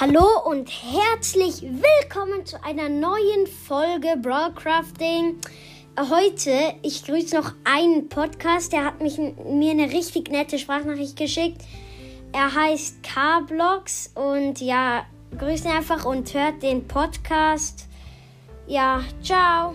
Hallo und herzlich willkommen zu einer neuen Folge Broadcrafting. Heute, ich grüße noch einen Podcast, der hat mich, mir eine richtig nette Sprachnachricht geschickt. Er heißt K-Blogs und ja, grüßen einfach und hört den Podcast. Ja, ciao.